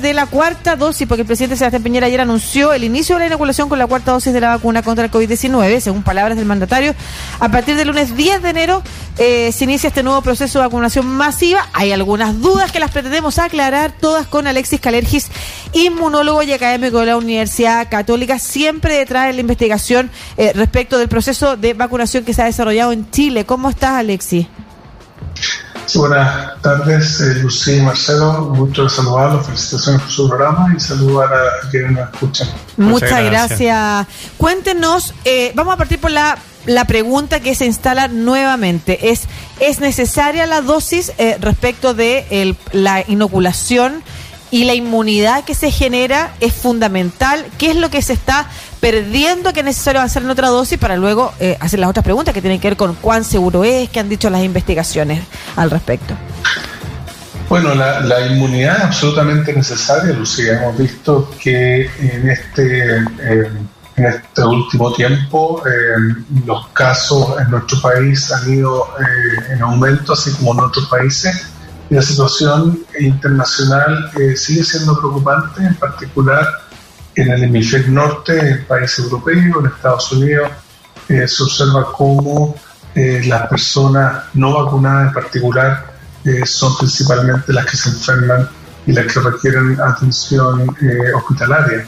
de la cuarta dosis, porque el presidente Sebastián Piñera ayer anunció el inicio de la inoculación con la cuarta dosis de la vacuna contra el COVID-19, según palabras del mandatario. A partir del lunes 10 de enero eh, se inicia este nuevo proceso de vacunación masiva. Hay algunas dudas que las pretendemos aclarar, todas con Alexis Calergis, inmunólogo y académico de la Universidad Católica, siempre detrás de la investigación eh, respecto del proceso de vacunación que se ha desarrollado en Chile. ¿Cómo estás, Alexis? Buenas tardes, eh, Lucía y Marcelo. Mucho de saludarlos, felicitaciones por su programa y saludar a quienes nos escuchan. Muchas, gracias. Cuéntenos, eh, vamos a partir por la, la pregunta que se instala nuevamente. ¿Es, es necesaria la dosis eh, respecto de el, la inoculación? Y la inmunidad que se genera es fundamental. ¿Qué es lo que se está perdiendo que es necesario avanzar en otra dosis para luego eh, hacer las otras preguntas que tienen que ver con cuán seguro es, qué han dicho las investigaciones al respecto? Bueno, la, inmunidad es absolutamente necesaria, Lucía. Hemos visto que en este, eh, en este último tiempo eh, los casos en nuestro país han ido en aumento, así como en otros países la situación internacional eh, sigue siendo preocupante, en particular en el hemisferio norte, en países europeos, en Estados Unidos, eh, se observa cómo eh, las personas no vacunadas en particular son principalmente las que se enferman y las que requieren atención hospitalaria.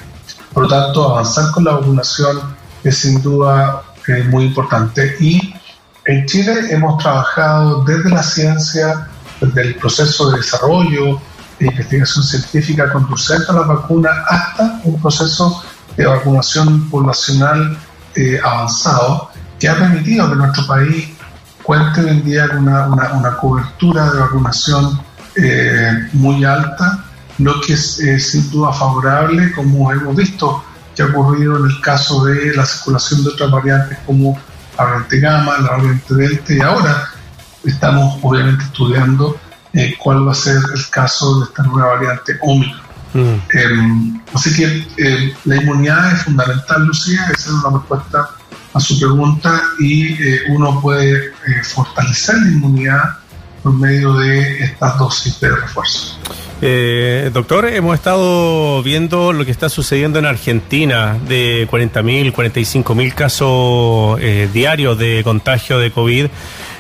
Por lo tanto, avanzar con la vacunación es sin duda muy importante. Y en Chile hemos trabajado desde la ciencia, del proceso de desarrollo e investigación científica conducente a la vacuna hasta un proceso de vacunación poblacional eh, avanzado que ha permitido que nuestro país cuente hoy en día con una, cobertura de vacunación eh, muy alta, lo que es sin duda favorable, como hemos visto que ha ocurrido en el caso de la circulación de otras variantes como la variante gamma, la variante delta y ahora estamos obviamente estudiando eh, cuál va a ser el caso de esta nueva variante Omicron. Mm. Em, así que eh, la inmunidad es fundamental, Lucía, esa es una respuesta a su pregunta y eh, uno puede fortalecer la inmunidad por medio de estas dosis de refuerzo. doctor, hemos estado viendo lo que está sucediendo en Argentina de 40.000, 45.000 casos diarios de contagio de COVID.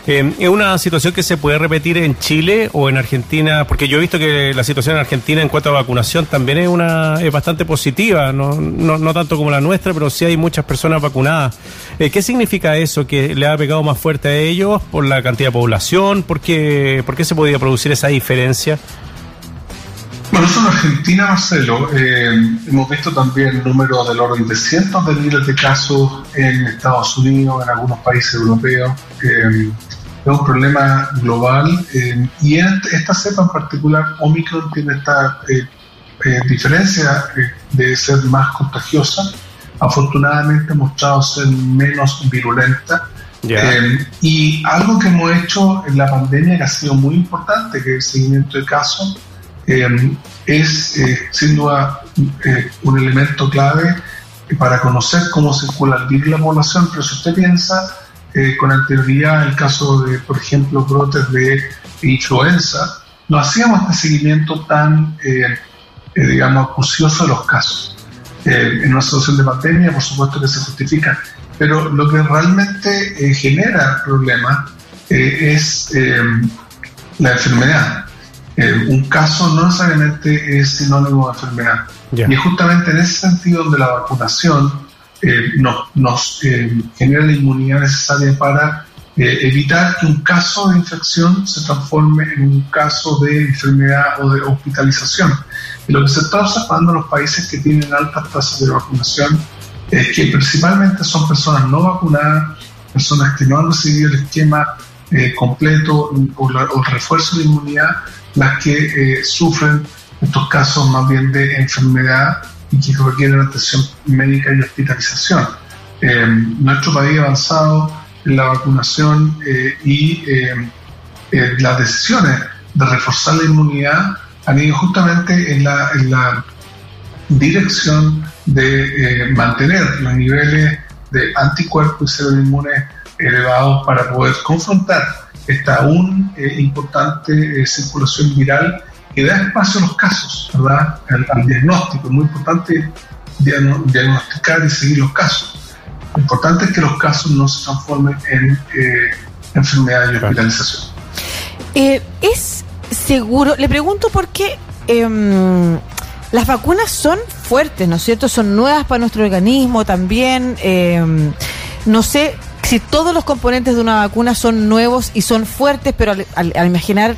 Eh, ¿Es una situación que se puede repetir en Chile o en Argentina? Porque yo he visto que la situación en Argentina en cuanto a vacunación también es una es bastante positiva, no, no, tanto como la nuestra, pero sí hay muchas personas vacunadas. Eh, ¿Qué significa eso? ¿Que le ha pegado más fuerte a ellos por la cantidad de población? ¿Por qué, por qué se podía producir esa diferencia? Bueno, eso en Argentina, Marcelo, eh, hemos visto también números del orden de cientos de miles de casos en Estados Unidos, en algunos países europeos. Eh, es un problema global eh, y esta cepa en particular, Omicron, tiene esta diferencia de ser más contagiosa. Afortunadamente ha mostrado ser menos virulenta. y algo que hemos hecho en la pandemia que ha sido muy importante, que es el seguimiento de casos, eh, es eh, sin duda eh, un elemento clave para conocer cómo circula el virus en la población, pero si usted piensa con anterioridad el caso de, por ejemplo, brotes de influenza, no hacíamos este seguimiento tan, digamos, acucioso de los casos. en una situación de pandemia, por supuesto que se justifica, pero lo que realmente genera problemas es la enfermedad. Eh, un caso no necesariamente es sinónimo de enfermedad. Y es justamente en ese sentido donde la vacunación eh, nos, eh, genera la inmunidad necesaria para evitar que un caso de infección se transforme en un caso de enfermedad o de hospitalización. Y lo que se está observando en los países que tienen altas tasas de vacunación es que principalmente son personas no vacunadas, personas que no han recibido el esquema completo o, o el refuerzo de inmunidad las que eh, sufren estos casos más bien de enfermedad y que requieren atención médica y hospitalización. Eh, nuestro país avanzado en la vacunación eh, y las decisiones de reforzar la inmunidad han ido justamente en la, en la dirección de mantener los niveles de anticuerpos y inmunes elevados para poder confrontar esta aún eh, importante eh, circulación viral que da espacio a los casos, ¿verdad? Al, diagnóstico. Es muy importante diagnosticar y seguir los casos. Lo importante es que los casos no se transformen en eh, enfermedad y hospitalización. Eh, es seguro, le pregunto por qué em, las vacunas son fuertes, ¿no es cierto? Son nuevas para nuestro organismo también. Em, no sé si todos los componentes de una vacuna son nuevos y son fuertes, pero al, imaginar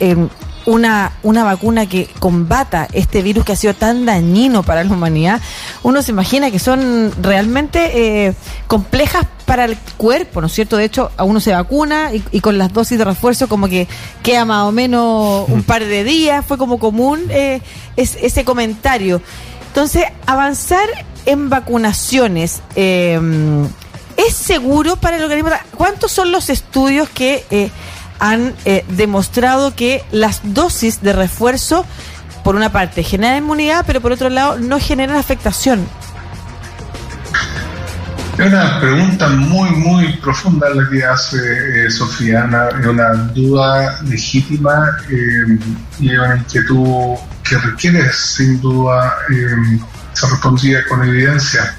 em, una, una vacuna que combata este virus que ha sido tan dañino para la humanidad, uno se imagina que son realmente eh, complejas para el cuerpo, ¿no es cierto? De hecho, a uno se vacuna y, con las dosis de refuerzo como que queda más o menos un par de días, fue como común eh, ese comentario. Entonces, avanzar en vacunaciones, eh, ¿es seguro para el organismo? ¿Cuántos son los estudios que han eh, demostrado que las dosis de refuerzo, por una parte, generan inmunidad, pero por otro lado, no generan afectación. Es una pregunta muy, muy profunda la que hace eh, Sofía, es una duda legítima eh, y una inquietud que requiere, sin duda, ser respondida con evidencia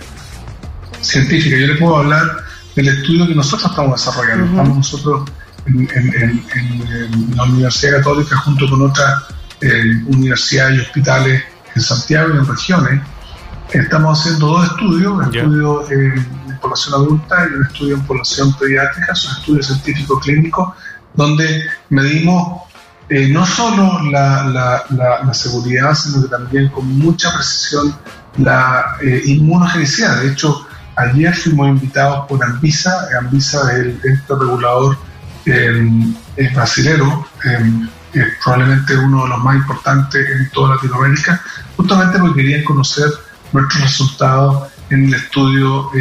científica. Yo le puedo hablar del estudio que nosotros estamos desarrollando. Estamos nosotros en, la Universidad Católica junto con otras eh, universidades y hospitales en Santiago y en regiones. Estamos haciendo dos estudios, un estudio en población adulta y un estudio en población pediátrica, son estudios científicos clínicos, donde medimos eh, no solo la, la, seguridad, sino que también con mucha precisión la eh, inmunogenicidad. De hecho, ayer fuimos invitados por Anvisa, Anvisa es el ente regulador eh, brasilero, eh, probablemente uno de los más importantes en toda Latinoamérica, justamente porque querían conocer nuestros resultados en el estudio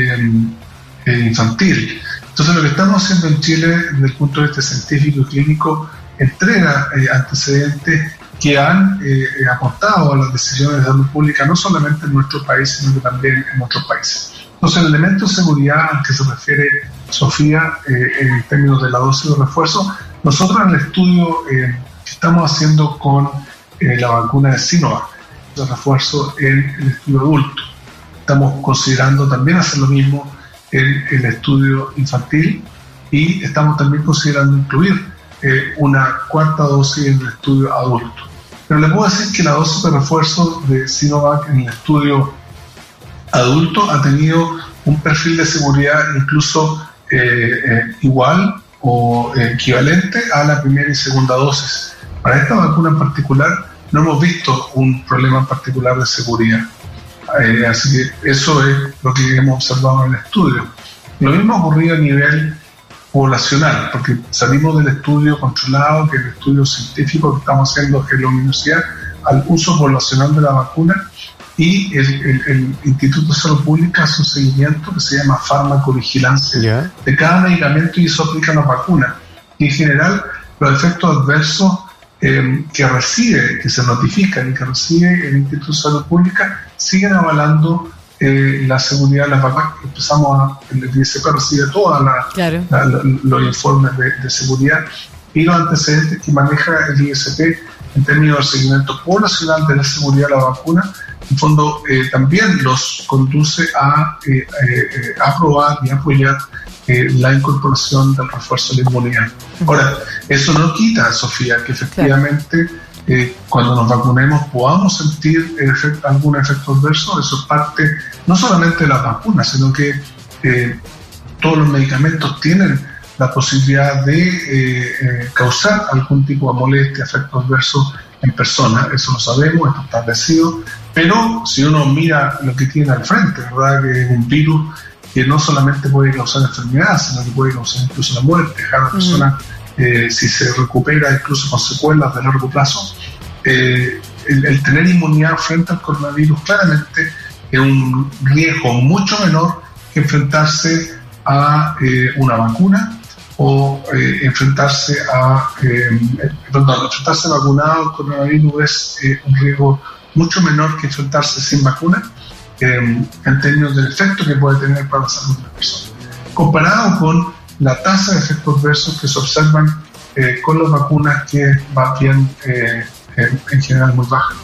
infantil. Entonces lo que estamos haciendo en Chile desde el punto de vista científico y clínico entrega eh, antecedentes que han eh, aportado a las decisiones de salud pública no solamente en nuestro país, sino que también en otros países. Entonces, el elemento de seguridad al que se refiere Sofía eh, en términos de la dosis de refuerzo, nosotros en el estudio eh, que estamos haciendo con eh, la vacuna de Sinovac, de refuerzo en el estudio adulto. Estamos considerando también hacer lo mismo en el estudio infantil y estamos también considerando incluir una cuarta dosis en el estudio adulto. Pero le puedo decir que la dosis de refuerzo de Sinovac en el estudio adulto ha tenido un perfil de seguridad incluso eh, eh, igual o equivalente a la primera y segunda dosis. Para esta vacuna en particular no hemos visto un problema en particular de seguridad. Eh, así que eso es lo que hemos observado en el estudio. Lo mismo ha ocurrido a nivel poblacional, porque salimos del estudio controlado, que es el estudio científico que estamos haciendo en la universidad, al uso poblacional de la vacuna y el, Instituto de Salud Pública hace un seguimiento que se llama farmacovigilancia de cada medicamento y eso aplica a la vacuna. Y en general, los efectos adversos em, que recibe, que se notifican y que recibe el Instituto de Salud Pública siguen avalando eh, la seguridad de las vacunas. Empezamos a, el ISP recibe todos los informes de, de seguridad y los antecedentes que maneja el ISP en términos de seguimiento poblacional de la seguridad de la vacuna en fondo eh, también los conduce a eh, eh, aprobar y apoyar la incorporación del refuerzo de la inmunidad. Ahora, eso no quita, Sofía, que efectivamente cuando nos vacunemos podamos sentir algún efecto adverso. Eso es parte no solamente de las vacunas, sino que todos los medicamentos tienen la posibilidad de causar algún tipo de molestia, efecto adverso en persona, eso lo sabemos, está establecido, pero si uno mira lo que tiene al frente, ¿verdad? Que es un virus que no solamente puede causar enfermedad, sino que puede causar incluso la muerte. Cada persona, eh, si se recupera incluso con secuelas de largo plazo, eh, el, tener inmunidad frente al coronavirus claramente es un riesgo mucho menor que enfrentarse a eh, una vacuna o enfrentarse a, perdón, enfrentarse vacunado al coronavirus es un riesgo mucho menor que enfrentarse sin vacuna em, en términos del efecto que puede tener para la salud de la persona. Comparado con la tasa de efectos adversos que se observan eh, con las vacunas que más bien eh, en general muy baja.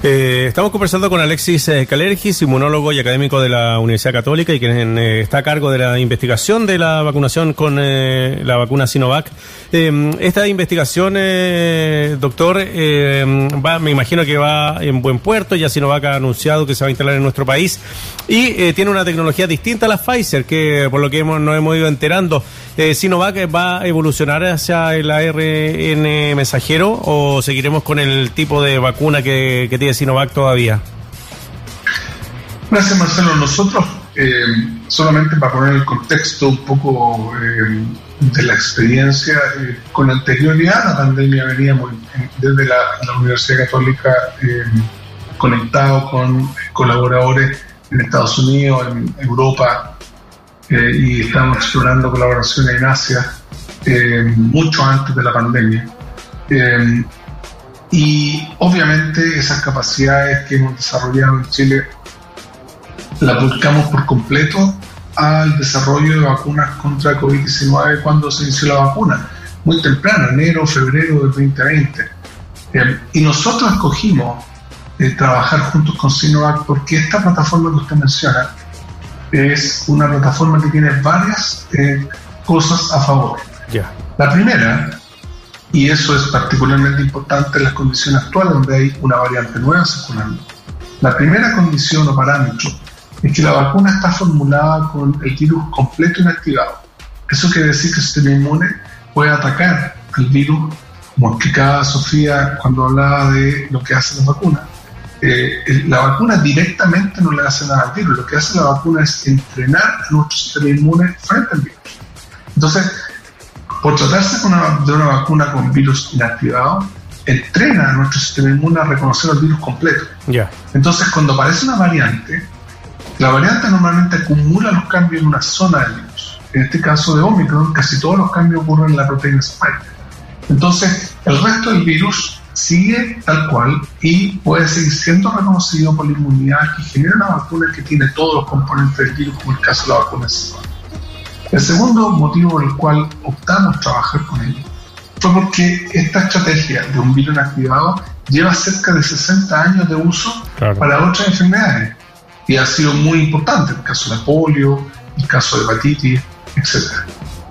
Eh, estamos conversando con Alexis eh, Calergis, inmunólogo y académico de la Universidad Católica y quien eh, está a cargo de la investigación de la vacunación con la vacuna Sinovac. esta investigación, doctor, va, me imagino que va en buen puerto, ya Sinovac ha anunciado que se va a instalar en nuestro país y tiene una tecnología distinta a la Pfizer, que por lo que hemos, nos hemos ido enterando, Sinovac va a evolucionar hacia el ARN mensajero o seguiremos con el tipo de vacuna que, que tiene Sinovac todavía. Gracias, Marcelo. Nosotros, eh, solamente para poner el contexto un poco eh, de la experiencia, eh, con anterioridad a la pandemia veníamos desde la, Universidad Católica conectado con colaboradores en Estados Unidos, en Europa, y estamos explorando colaboraciones en Asia mucho antes de la pandemia. Y obviamente esas capacidades que hemos desarrollado en Chile las buscamos por completo al desarrollo de vacunas contra COVID-19 cuando se inició la vacuna, muy temprano, enero, febrero del 2020. Eh, y nosotros escogimos eh, trabajar juntos con Sinovac porque esta plataforma que usted menciona es una plataforma que tiene varias eh, cosas a favor. La primera y eso es particularmente importante en las condiciones actuales donde hay una variante nueva circulando. La primera condición o parámetro es que la vacuna está formulada con el virus completo inactivado. Eso quiere decir que el sistema inmune puede atacar al virus, como explicaba Sofía cuando hablaba de lo que hace la vacuna. Eh, la vacuna directamente no le hace nada al virus, lo que hace la vacuna es entrenar a nuestro sistema inmune frente al virus. Entonces, por tratarse de una vacuna con virus inactivado, entrena a nuestro sistema inmune a reconocer el virus completo. Entonces, cuando aparece una variante, la variante normalmente acumula los cambios en una zona del virus. En este caso de Omicron, casi todos los cambios ocurren en la proteína spike. Entonces, el resto del virus sigue tal cual y puede seguir siendo reconocido por la inmunidad que genera una vacuna que tiene todos los componentes del virus, como el caso de la vacuna el segundo motivo por el cual optamos trabajar con ellos fue porque esta estrategia de un virus inactivado lleva cerca de 60 años de uso para otras enfermedades y ha sido muy importante, el caso de polio, el caso de hepatitis, etc.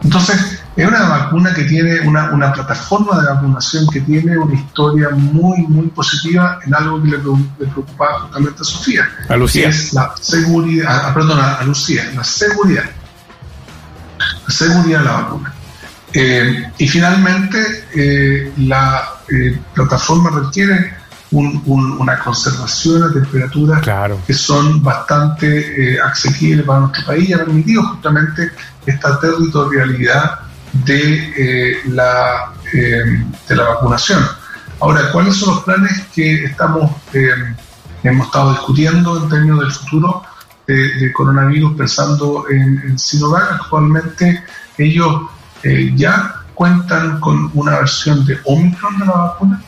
Entonces, es una vacuna que tiene una, una, plataforma de vacunación que tiene una historia muy, muy positiva en algo que le, preocupa justamente a Sofía. A Lucía. Que es la seguridad, ah, perdón, a Lucía, la seguridad seguridad de la vacuna. Eh, y finalmente, eh, la eh, plataforma requiere una conservación a temperaturas que son bastante accesibles para nuestro país y ha permitido justamente esta territorialidad de, la, de la vacunación. Ahora, ¿cuáles son los planes que estamos hemos estado discutiendo en términos del futuro? De, coronavirus pensando en, en, Sinovac. Actualmente ellos eh, ya cuentan con una versión de Omicron de la vacuna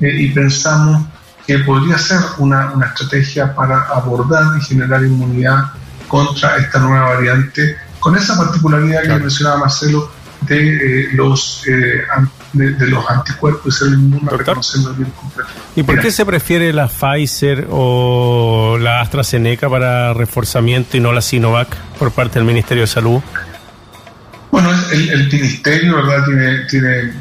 eh, y pensamos que podría ser una, una, estrategia para abordar y generar inmunidad contra esta nueva variante, con esa particularidad que mencionaba Marcelo de, eh, los, eh, de, los anticuerpos y ser inmune virus completo. ¿Y por qué se prefiere la Pfizer o la AstraZeneca para reforzamiento y no la Sinovac por parte del Ministerio de Salud? Bueno, el, el ministerio, ¿verdad? Tiene, tiene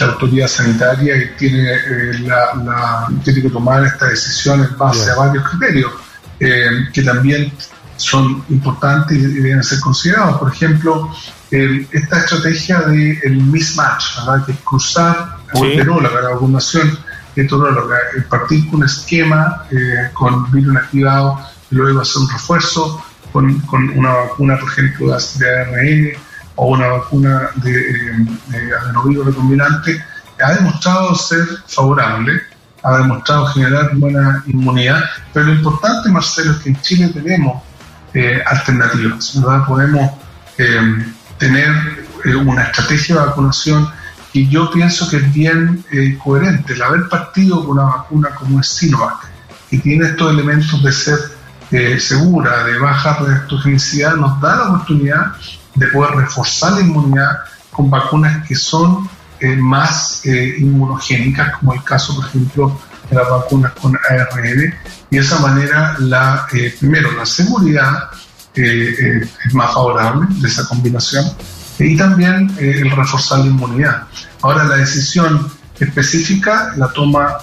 la autoridad sanitaria y tiene, eh, la, tiene que tomar esta decisión en base a varios criterios que también son importantes y deben ser considerados. Por ejemplo, esta estrategia del el mismatch, ¿verdad? que es cruzar la vacunación heteróloga, partir con un esquema eh, con virus inactivado y luego hacer un refuerzo con, con una vacuna, por ejemplo, de ARN o una vacuna de, eh, de adenovirus recombinante, ha demostrado ser favorable, ha demostrado generar buena inmunidad, pero lo importante, Marcelo, es que en Chile tenemos eh, alternativas, ¿verdad? Podemos eh, tener eh, una estrategia de vacunación que yo pienso que es bien eh, coherente. El haber partido con una vacuna como es Sinovac, que tiene estos elementos de ser eh, segura, de baja reactogenicidad, nos da la oportunidad de poder reforzar la inmunidad con vacunas que son eh, más eh, inmunogénicas, como el caso, por ejemplo, de las vacunas con ARN, y de esa manera, la, primero, la seguridad es más favorable de esa combinación, y también el reforzar la inmunidad. Ahora, la decisión específica la toma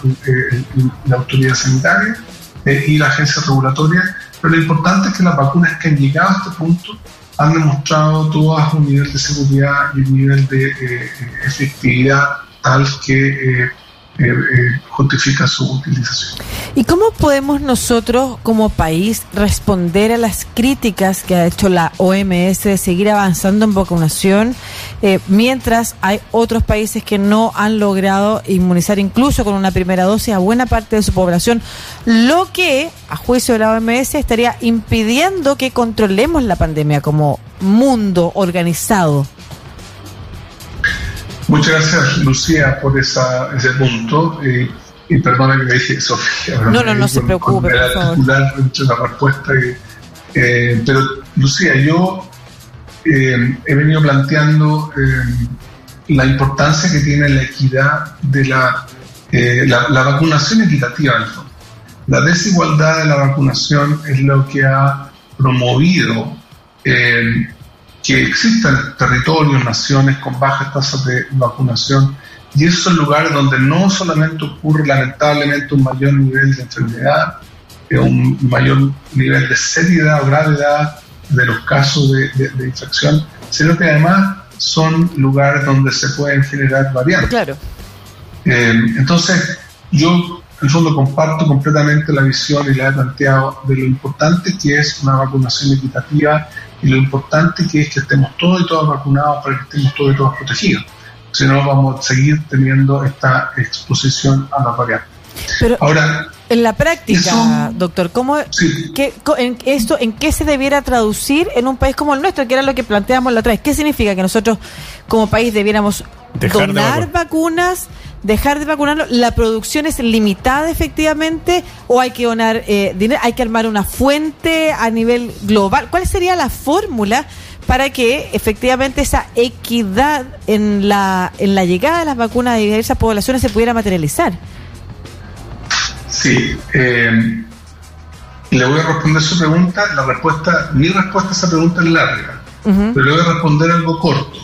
la autoridad sanitaria y la agencia regulatoria, pero lo importante es que las vacunas que han llegado a este punto han demostrado todas un nivel de seguridad y un nivel de eh, efectividad tal que eh, eh, justifica su utilización. ¿Y cómo podemos nosotros como país responder a las críticas que ha hecho la OMS de seguir avanzando en vacunación mientras hay otros países que no han logrado inmunizar incluso con una primera dosis a buena parte de su población, lo que a juicio de la OMS estaría impidiendo que controlemos la pandemia como mundo organizado? Muchas gracias, Lucía, por esa, ese punto. Eh, y perdona que me dije Sofía. No, no, no se preocupe, por favor. la respuesta. Eh, pero, Lucía, yo eh, he venido planteando la importancia que tiene la equidad de la, la, vacunación equitativa, La desigualdad de la vacunación es lo que ha promovido que existan territorios, naciones con bajas tasas de vacunación y esos son lugares donde no solamente ocurre lamentablemente un mayor nivel de enfermedad, eh, un mayor nivel de seriedad o gravedad de los casos de, infección, sino que además son lugares donde se pueden generar variantes. Claro. Eh, entonces, yo en el fondo comparto completamente la visión y la he planteado de lo importante que es una vacunación equitativa y lo importante que es que estemos todos y todas vacunados para que estemos todos y todas protegidos. Si no, vamos a seguir teniendo esta exposición a la variantes. Pero Ahora, en la práctica, doctor, ¿cómo, qué, en, esto, ¿en qué se debiera traducir en un país como el nuestro, que era lo que planteamos la otra vez? ¿Qué significa que nosotros como país debiéramos donar vacunas? Dejar de vacunarlo, la producción es limitada efectivamente o hay que donar eh, dinero, hay que armar una fuente a nivel global. ¿Cuál sería la fórmula para que efectivamente esa equidad en la, en la llegada de las vacunas a diversas poblaciones se pudiera materializar? Sí, eh, le voy a responder su pregunta. La respuesta, mi respuesta a esa pregunta es larga, pero le voy a responder algo corto.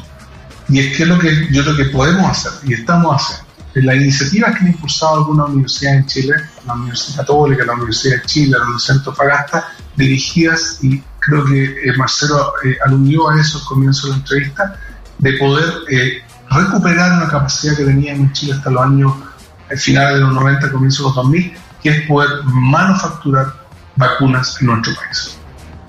Y es que lo que yo creo que podemos hacer y estamos haciendo las iniciativas que han impulsado algunas universidades en Chile, la Universidad Católica, la Universidad de Chile, la Universidad de Antofagasta, dirigidas, y creo que eh, Marcelo eh, aludió a eso al comienzo de la entrevista, de poder eh, recuperar una capacidad que teníamos en Chile hasta los años finales de los 90, comienzos de los 2000, que es poder manufacturar vacunas en nuestro país.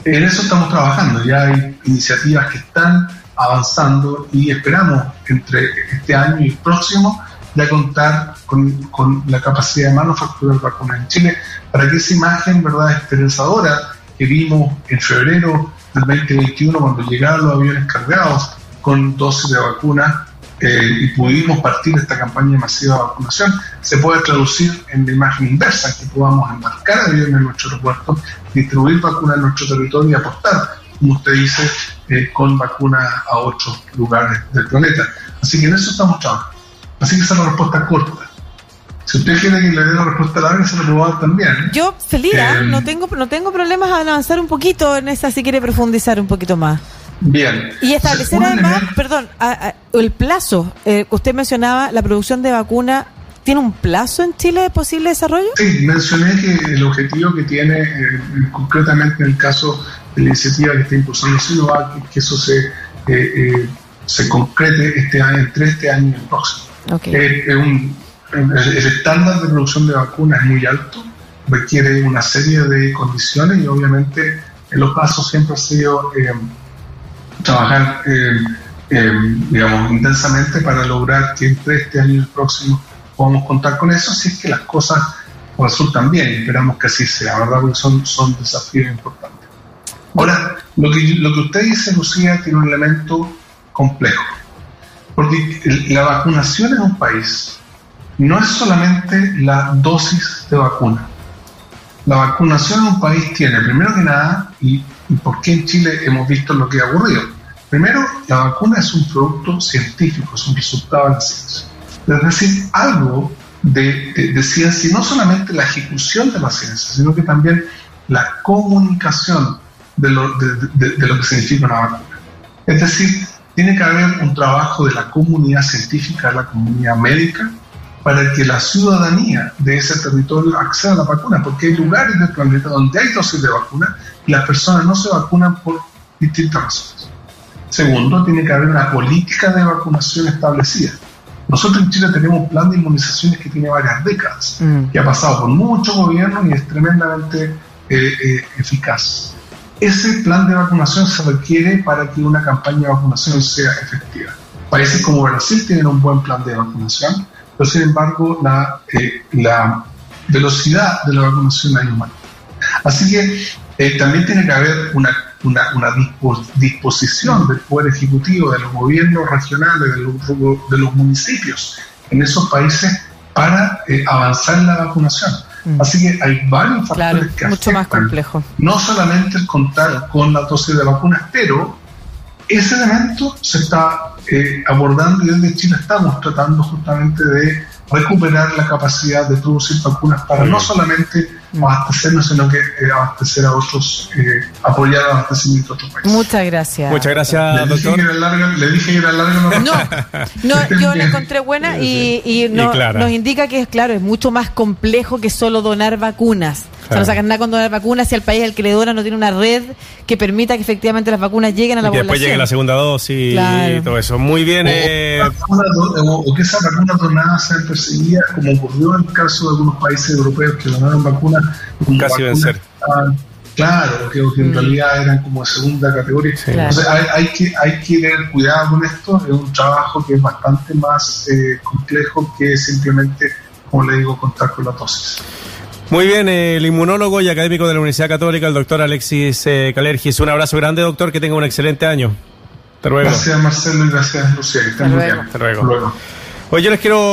En eso estamos trabajando, ya hay iniciativas que están avanzando y esperamos entre este año y el próximo de contar con, la capacidad de manufacturar vacunas en Chile, para que esa imagen verdad esperanzadora que vimos en febrero del 2021 cuando llegaron los aviones cargados con dosis de vacuna eh, y pudimos partir esta campaña masiva de vacunación, se pueda traducir en la imagen inversa, que podamos embarcar aviones en nuestro aeropuerto, distribuir vacunas en nuestro territorio y aportar, como usted dice, eh, con vacunas a otros lugares del planeta. Así que en eso estamos trabajando. Así que esa es la respuesta corta. Si usted quiere que le dé la respuesta larga, se la puedo dar también. Yo, feliz, eh, no tengo no tengo problemas a avanzar un poquito en esa si quiere profundizar un poquito más. Bien. Y establecer además, perdón, el plazo. Eh, usted mencionaba la producción de vacuna. ¿Tiene un plazo en Chile de posible desarrollo? Sí, mencioné que el objetivo que tiene, eh, concretamente en el caso de la iniciativa que está impulsando Sinovac, que eso se, se concrete este año, entre este año y el próximo. Eh, un, el, estándar de producción de vacunas es muy alto, requiere una serie de condiciones y obviamente en los pasos siempre ha sido eh, trabajar eh, digamos, intensamente para lograr que entre este año y el próximo podamos contar con eso, si es que las cosas resultan bien esperamos que así sea, ¿verdad? Porque son, son desafíos importantes. Ahora, lo que, lo que usted dice, Lucía, tiene un elemento complejo. Porque la vacunación en un país no es solamente la dosis de vacuna. La vacunación en un país tiene, primero que nada, y, por qué en Chile hemos visto lo que ha ocurrido, Primero, la vacuna es un producto científico, es un resultado de la ciencia. Es decir, algo de, de, ciencia, y no solamente la ejecución de la ciencia, sino que también la comunicación de lo, de, de lo que significa una vacuna. Es decir, tiene que haber un trabajo de la comunidad científica, de la comunidad médica, para que la ciudadanía de ese territorio acceda a la vacuna, porque hay lugares del planeta donde hay dosis de vacuna y las personas no se vacunan por distintas razones. Segundo, tiene que haber una política de vacunación establecida. Nosotros en Chile tenemos un plan de inmunizaciones que tiene varias décadas, mm. que ha pasado por muchos gobiernos y es tremendamente eh, eh, eficaz. Ese plan de vacunación se requiere para que una campaña de vacunación sea efectiva. Países como Brasil tienen un buen plan de vacunación, pero sin embargo la, eh, velocidad de la vacunación es humana. Así que eh, también tiene que haber una, disposición del Poder Ejecutivo, de los gobiernos regionales, de los, de los municipios en esos países para eh, avanzar la vacunación. Mm. Así que hay varios factores que mucho más complejo. No solamente el contar con la dosis de vacunas, pero ese elemento se está eh, abordando y desde Chile estamos tratando justamente de recuperar la capacidad de producir vacunas para no solamente abastecernos, sino que eh, abastecer a otros, eh, apoyar el abastecimiento a otros países. Muchas gracias. Muchas gracias, le Dije que era larga, le dije que era larga. No, no, yo la encontré buena y, y, nos indica que es claro, es mucho más complejo que solo donar vacunas. O sea, no sacan nada con donar vacunas si el país el que le dona no tiene una red que permita que efectivamente las vacunas lleguen a la y población. Después llegue la segunda dosis y todo eso. Muy bien. Eh... O, que esas vacunas donadas sean perseguidas, como ocurrió en el caso de algunos países europeos que donaron vacunas. Casi vencer. Claro, que, en mm. realidad eran como de segunda categoría. Entonces hay, hay, que, hay que tener cuidado con esto. Es un trabajo que es bastante más eh, complejo que simplemente, como le digo, contar con la dosis. Muy bien, el inmunólogo y académico de la Universidad Católica, el doctor Alexis eh, Calergis. Un abrazo grande, doctor, que tenga un excelente año. Hasta luego. Gracias, Marcelo, y gracias, Lucía. Hasta luego. Hasta luego. Hasta luego. Hoy yo les quiero